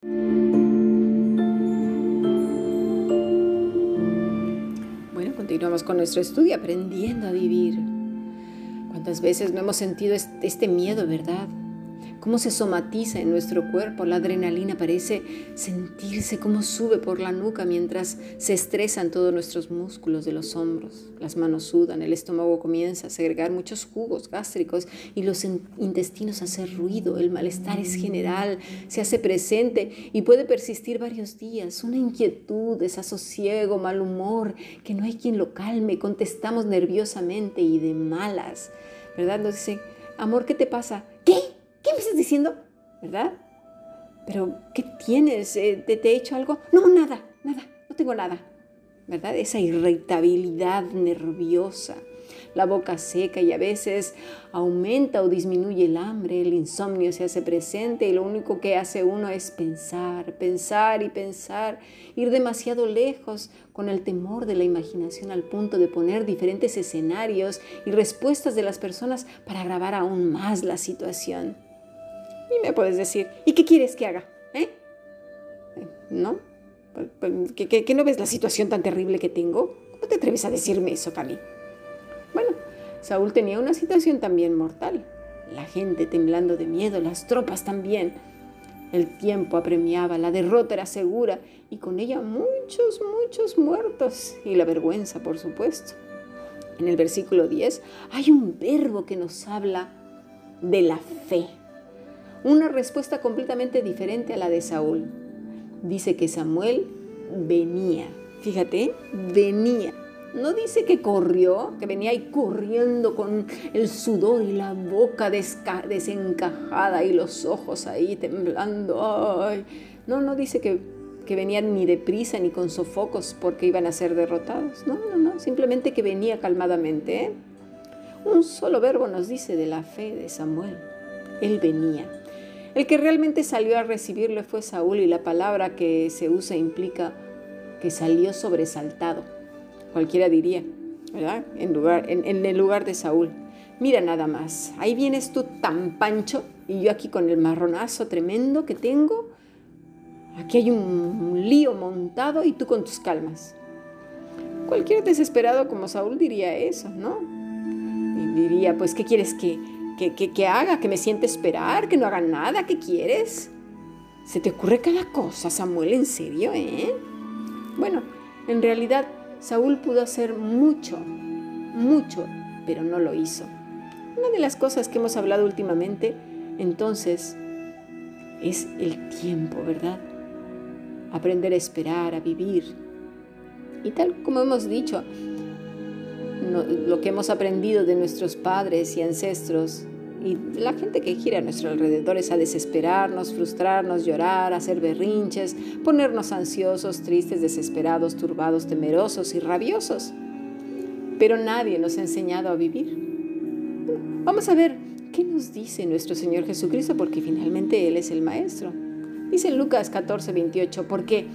Bueno, continuamos con nuestro estudio aprendiendo a vivir. ¿Cuántas veces no hemos sentido este miedo, verdad? Cómo se somatiza en nuestro cuerpo. La adrenalina parece sentirse cómo sube por la nuca mientras se estresan todos nuestros músculos de los hombros. Las manos sudan, el estómago comienza a segregar muchos jugos gástricos y los intestinos hacen ruido. El malestar es general, se hace presente y puede persistir varios días. Una inquietud, desasosiego, mal humor, que no hay quien lo calme. Contestamos nerviosamente y de malas. ¿Verdad? Nos dicen, amor, ¿qué te pasa? ¿Qué? ¿Qué estás diciendo? ¿Verdad? Pero, ¿qué tienes? Eh, ¿Te, ¿Te he hecho algo? No, nada, nada, no tengo nada. ¿Verdad? Esa irritabilidad nerviosa, la boca seca y a veces aumenta o disminuye el hambre, el insomnio se hace presente y lo único que hace uno es pensar, pensar y pensar, ir demasiado lejos con el temor de la imaginación al punto de poner diferentes escenarios y respuestas de las personas para agravar aún más la situación. Y me puedes decir, ¿y qué quieres que haga? ¿Eh? ¿No? ¿Que, no ves la situación tan terrible que tengo? ¿Cómo te atreves a decirme eso, Cali? Bueno, Saúl tenía una situación también mortal. La gente temblando de miedo, las tropas también. El tiempo apremiaba, la derrota era segura y con ella muchos, muchos muertos y la vergüenza, por supuesto. En el versículo 10 hay un verbo que nos habla de la fe una respuesta completamente diferente a la de Saúl. Dice que Samuel venía, fíjate, venía. No dice que corrió, que venía ahí corriendo con el sudor y la boca desencajada y los ojos ahí temblando. Ay. No, no dice que, que venían ni deprisa ni con sofocos porque iban a ser derrotados. No, no, no, simplemente que venía calmadamente. ¿eh? Un solo verbo nos dice de la fe de Samuel. Él venía. El que realmente salió a recibirle fue Saúl y la palabra que se usa implica que salió sobresaltado. Cualquiera diría, ¿verdad? En, lugar, en, el lugar de Saúl. Mira nada más, ahí vienes tú tan pancho y yo aquí con el marronazo tremendo que tengo. Aquí hay un lío montado y tú con tus calmas. Cualquier desesperado como Saúl diría eso, ¿no? Diría, pues, ¿qué quieres que, que, haga, que me siente esperar, que no haga nada, ¿qué quieres? Se te ocurre cada cosa, Samuel, en serio, ¿eh? Bueno, en realidad Saúl pudo hacer mucho, mucho, pero no lo hizo. Una de las cosas que hemos hablado últimamente, entonces, es el tiempo, ¿verdad? Aprender a esperar, a vivir. Y tal como hemos dicho, lo que hemos aprendido de nuestros padres y ancestros y la gente que gira a nuestro alrededor es a desesperarnos, frustrarnos, llorar, hacer berrinches, ponernos ansiosos, tristes, desesperados, turbados, temerosos y rabiosos. Pero nadie nos ha enseñado a vivir. Vamos a ver qué nos dice nuestro Señor Jesucristo, porque finalmente Él es el Maestro. Dice Lucas 14, 28, porque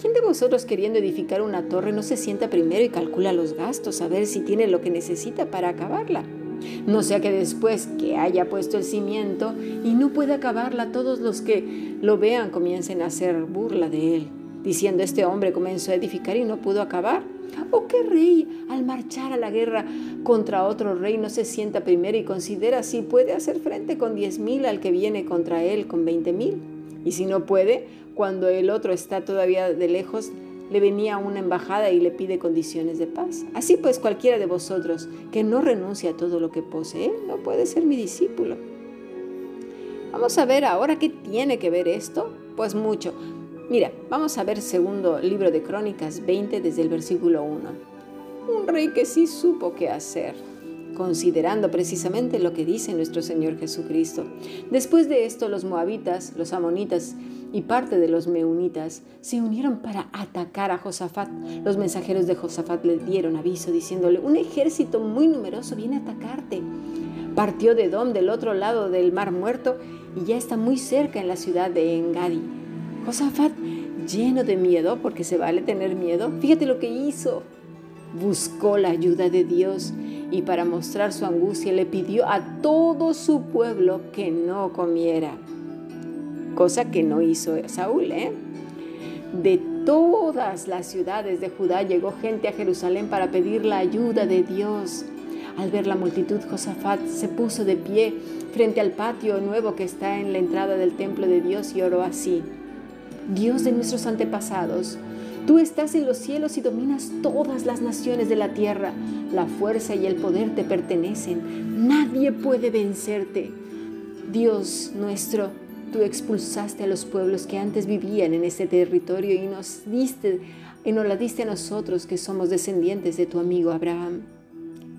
¿quién de vosotros queriendo edificar una torre no se sienta primero y calcula los gastos a ver si tiene lo que necesita para acabarla? No sea que después que haya puesto el cimiento y no pueda acabarla, todos los que lo vean comiencen a hacer burla de él, diciendo este hombre comenzó a edificar y no pudo acabar. ¿O qué rey al marchar a la guerra contra otro rey no se sienta primero y considera si puede hacer frente con diez mil al que viene contra él con veinte mil? Y si no puede, cuando el otro está todavía de lejos, le venía una embajada y le pide condiciones de paz. Así pues, cualquiera de vosotros que no renuncie a todo lo que posee, no puede ser mi discípulo. Vamos a ver ahora qué tiene que ver esto. Pues mucho. Mira, vamos a ver segundo libro de Crónicas 20 desde el versículo 1. Un rey que sí supo qué hacer considerando precisamente lo que dice nuestro Señor Jesucristo. Después de esto, los moabitas, los amonitas y parte de los meunitas se unieron para atacar a Josafat. Los mensajeros de Josafat le dieron aviso diciéndole, un ejército muy numeroso viene a atacarte. Partió de Dom del otro lado del mar muerto y ya está muy cerca en la ciudad de Engadi. Josafat, lleno de miedo, porque se vale tener miedo, fíjate lo que hizo. Buscó la ayuda de Dios y para mostrar su angustia le pidió a todo su pueblo que no comiera. Cosa que no hizo Saúl. ¿eh? De todas las ciudades de Judá llegó gente a Jerusalén para pedir la ayuda de Dios. Al ver la multitud, Josafat se puso de pie frente al patio nuevo que está en la entrada del templo de Dios y oró así. Dios de nuestros antepasados, tú estás en los cielos y dominas todas las naciones de la tierra. La fuerza y el poder te pertenecen. Nadie puede vencerte. Dios nuestro, tú expulsaste a los pueblos que antes vivían en este territorio y nos diste y nos la diste a nosotros que somos descendientes de tu amigo Abraham.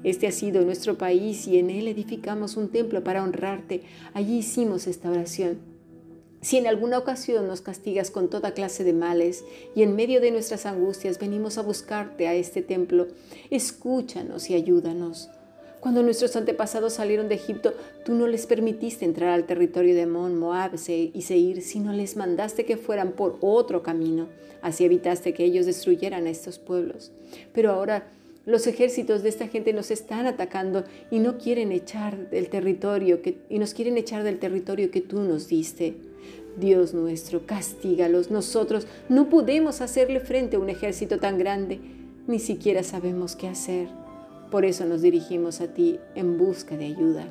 Este ha sido nuestro país y en él edificamos un templo para honrarte. Allí hicimos esta oración. Si en alguna ocasión nos castigas con toda clase de males y en medio de nuestras angustias venimos a buscarte a este templo, escúchanos y ayúdanos. Cuando nuestros antepasados salieron de Egipto, tú no les permitiste entrar al territorio de Mon, Moab y Seir, sino les mandaste que fueran por otro camino. Así evitaste que ellos destruyeran a estos pueblos. Pero ahora los ejércitos de esta gente nos están atacando y no quieren echar del territorio y nos quieren echar del territorio que tú nos diste. Dios nuestro, castígalos. Nosotros no podemos hacerle frente a un ejército tan grande, ni siquiera sabemos qué hacer. Por eso nos dirigimos a ti en busca de ayuda.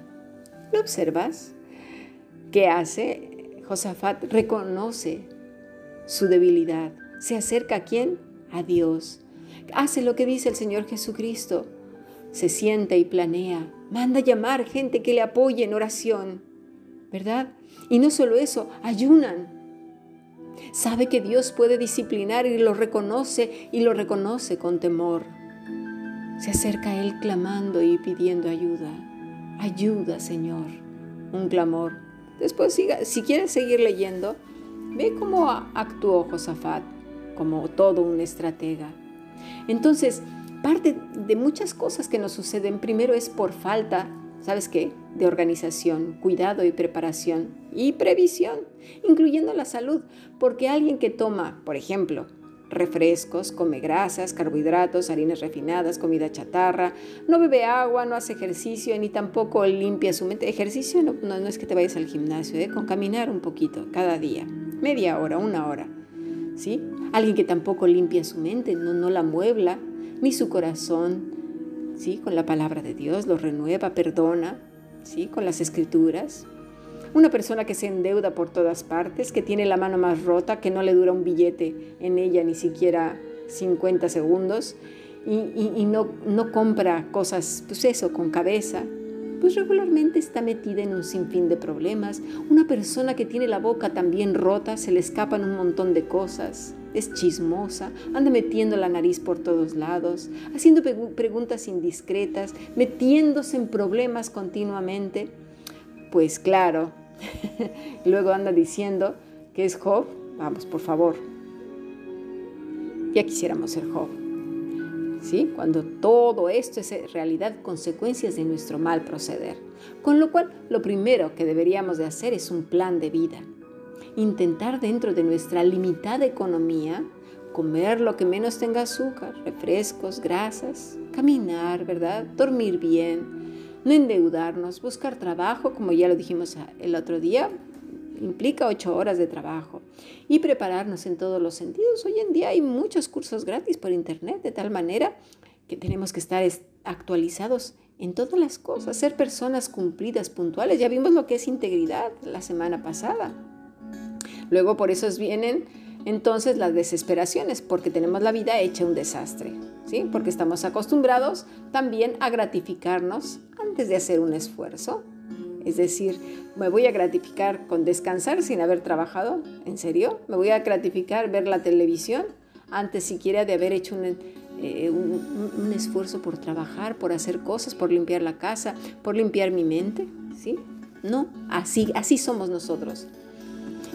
¿Lo observas? ¿Qué hace? Josafat reconoce su debilidad. ¿Se acerca a quién? A Dios. Hace lo que dice el Señor Jesucristo. Se sienta y planea. Manda llamar gente que le apoye en oración. ¿Verdad? Y no solo eso, ayunan. Sabe que Dios puede disciplinar y lo reconoce y lo reconoce con temor se acerca a Él clamando y pidiendo ayuda. Ayuda, Señor. Un clamor. Después, siga, si quieres seguir leyendo, ve cómo actuó Josafat como todo un estratega. Entonces, parte de muchas cosas que nos suceden, primero es por falta, ¿sabes qué? De organización, cuidado y preparación y previsión, incluyendo la salud, porque alguien que toma, por ejemplo, refrescos, come grasas, carbohidratos, harinas refinadas, comida chatarra, no bebe agua, no hace ejercicio ni tampoco limpia su mente. Ejercicio no, no, es que te vayas al gimnasio, ¿eh? con caminar un poquito cada día, media hora, una hora. ¿sí? Alguien que tampoco limpia su mente, no, no la muebla, ni su corazón, ¿sí? con la palabra de Dios, lo renueva, perdona, ¿sí? con las escrituras. Una persona que se endeuda por todas partes, que tiene la mano más rota, que no le dura un billete en ella ni siquiera 50 segundos y, no, compra cosas, pues eso, con cabeza, pues regularmente está metida en un sinfín de problemas. Una persona que tiene la boca también rota, se le escapan un montón de cosas, es chismosa, anda metiendo la nariz por todos lados, haciendo preguntas indiscretas, metiéndose en problemas continuamente. Pues claro, luego anda diciendo que es Job. Vamos, por favor. Ya quisiéramos ser Job. ¿Sí? Cuando todo esto es realidad consecuencias de nuestro mal proceder. Con lo cual, lo primero que deberíamos de hacer es un plan de vida. Intentar dentro de nuestra limitada economía comer lo que menos tenga azúcar, refrescos, grasas, caminar, ¿verdad? Dormir bien, no endeudarnos, buscar trabajo, como ya lo dijimos el otro día, implica ocho horas de trabajo y prepararnos en todos los sentidos. Hoy en día hay muchos cursos gratis por internet, de tal manera que tenemos que estar actualizados en todas las cosas, ser personas cumplidas, puntuales. Ya vimos lo que es integridad la semana pasada. Luego por eso vienen entonces las desesperaciones, porque tenemos la vida hecha un desastre, ¿sí? Porque estamos acostumbrados también a gratificarnos antes de hacer un esfuerzo. Es decir, me voy a gratificar con descansar sin haber trabajado, ¿en serio? Me voy a gratificar ver la televisión antes siquiera de haber hecho un, eh, esfuerzo por trabajar, por hacer cosas, por limpiar la casa, por limpiar mi mente, ¿sí? No, así, así somos nosotros.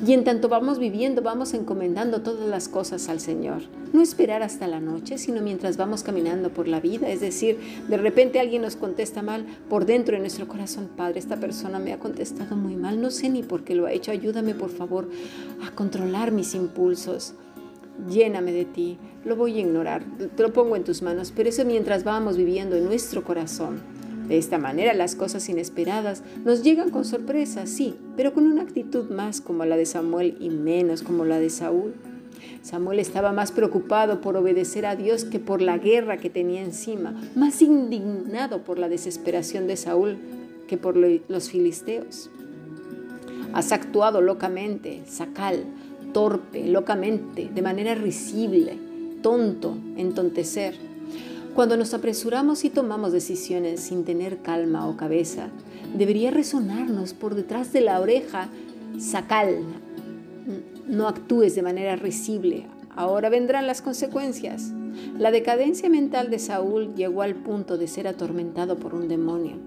Y en tanto vamos viviendo, vamos encomendando todas las cosas al Señor. No esperar hasta la noche, sino mientras vamos caminando por la vida. Es decir, de repente alguien nos contesta mal por dentro de nuestro corazón. Padre, esta persona me ha contestado muy mal. No sé ni por qué lo ha hecho. Ayúdame, por favor, a controlar mis impulsos. Lléname de ti. Lo voy a ignorar. Te lo pongo en tus manos. Pero eso mientras vamos viviendo en nuestro corazón De esta manera las cosas inesperadas nos llegan con sorpresa, sí, pero con una actitud más como la de Samuel y menos como la de Saúl. Samuel estaba más preocupado por obedecer a Dios que por la guerra que tenía encima, más indignado por la desesperación de Saúl que por los filisteos. Has actuado locamente, sacal, torpe, locamente, de manera risible, tonto, entontecer. Cuando nos apresuramos y tomamos decisiones sin tener calma o cabeza, debería resonarnos por detrás de la oreja, sacal, no actúes de manera risible, ahora vendrán las consecuencias. La decadencia mental de Saúl llegó al punto de ser atormentado por un demonio.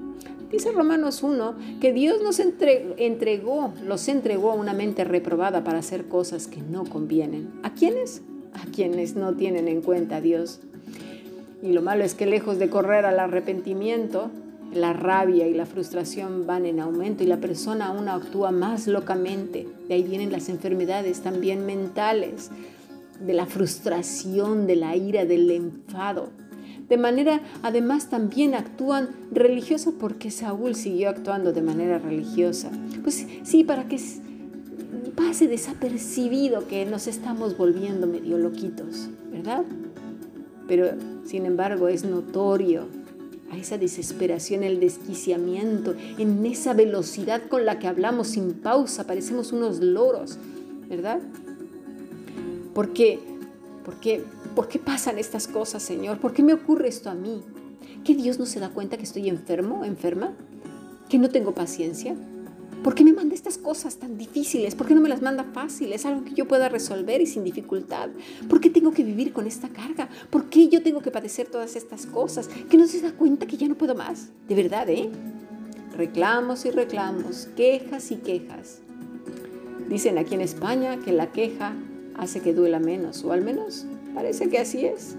Dice Romanos 1 que Dios nos entregó, los entregó a una mente reprobada para hacer cosas que no convienen. ¿A quiénes? A quienes no tienen en cuenta a Dios. Y lo malo es que lejos de correr al arrepentimiento, la rabia y la frustración van en aumento y la persona aún actúa más locamente. De ahí vienen las enfermedades también mentales, de la frustración, de la ira, del enfado. De manera, además, también actúan religiosos porque Saúl siguió actuando de manera religiosa. Pues sí, para que pase desapercibido que nos estamos volviendo medio loquitos, ¿verdad? Pero, sin embargo, es notorio a esa desesperación, el desquiciamiento, en esa velocidad con la que hablamos sin pausa, parecemos unos loros, ¿verdad? ¿Por qué? ¿Por qué, ¿Por qué pasan estas cosas, Señor? ¿Por qué me ocurre esto a mí? ¿Que Dios no se da cuenta que estoy enfermo, enferma? ¿Que no tengo paciencia? ¿Por qué me manda estas cosas tan difíciles? ¿Por qué no me las manda fáciles? Algo que yo pueda resolver y sin dificultad. ¿Por qué tengo que vivir con esta carga? ¿Por qué yo tengo que padecer todas estas cosas? ¿Que no se da cuenta que ya no puedo más? De verdad, ¿eh? Reclamos y reclamos, quejas y quejas. Dicen aquí en España que la queja hace que duela menos, o al menos parece que así es.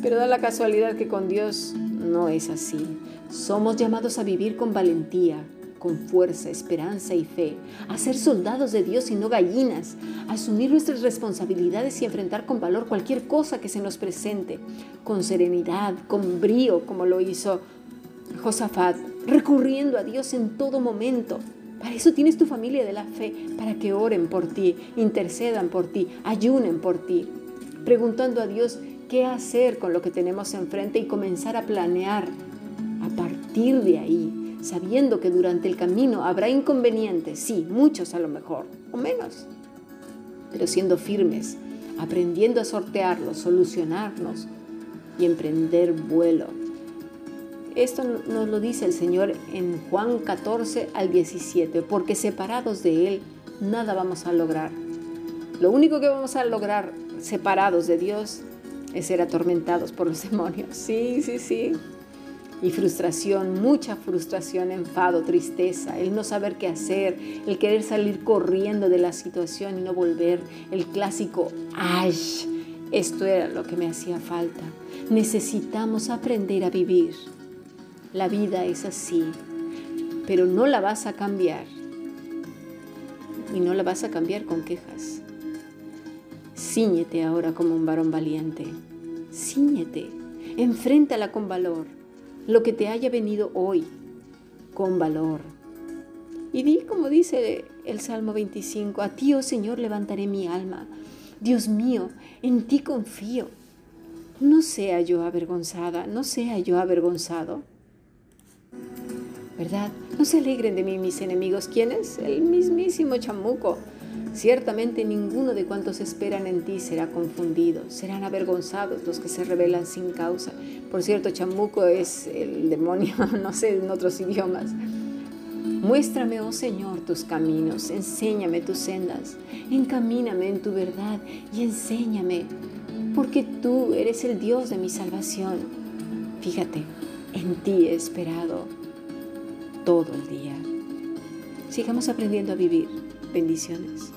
Pero da la casualidad que con Dios no es así. Somos llamados a vivir con valentía, con fuerza, esperanza y fe, a ser soldados de Dios y no gallinas, a asumir nuestras responsabilidades y enfrentar con valor cualquier cosa que se nos presente, con serenidad, con brío, como lo hizo Josafat, recurriendo a Dios en todo momento. Para eso tienes tu familia de la fe, para que oren por ti, intercedan por ti, ayunen por ti, preguntando a Dios qué hacer con lo que tenemos enfrente y comenzar a planear a partir de ahí sabiendo que durante el camino habrá inconvenientes, sí, muchos a lo mejor, o menos, pero siendo firmes, aprendiendo a sortearlos, solucionarnos y emprender vuelo. Esto nos lo dice el Señor en Juan 14 al 17, porque separados de Él nada vamos a lograr. Lo único que vamos a lograr separados de Dios es ser atormentados por los demonios. Sí, sí, sí y frustración, mucha frustración, enfado, tristeza, el no saber qué hacer, el querer salir corriendo de la situación y no volver, el clásico ¡ay! Esto era lo que me hacía falta. Necesitamos aprender a vivir. La vida es así, pero no la vas a cambiar. Y no la vas a cambiar con quejas. Cíñete ahora como un varón valiente. Cíñete. Enfréntala con valor lo que te haya venido hoy con valor. Y di como dice el Salmo 25, a ti, oh Señor, levantaré mi alma. Dios mío, en ti confío. No sea yo avergonzada, no sea yo avergonzado. ¿Verdad? No se alegren de mí mis enemigos. ¿Quién es? El mismísimo chamuco Ciertamente ninguno de cuantos esperan en ti será confundido, serán avergonzados los que se rebelan sin causa. Por cierto, chamuco es el demonio, no sé, en otros idiomas. Muéstrame, oh Señor, tus caminos, enséñame tus sendas, encamíname en tu verdad y enséñame, porque tú eres el Dios de mi salvación. Fíjate, en ti he esperado todo el día. Sigamos aprendiendo a vivir. Bendiciones.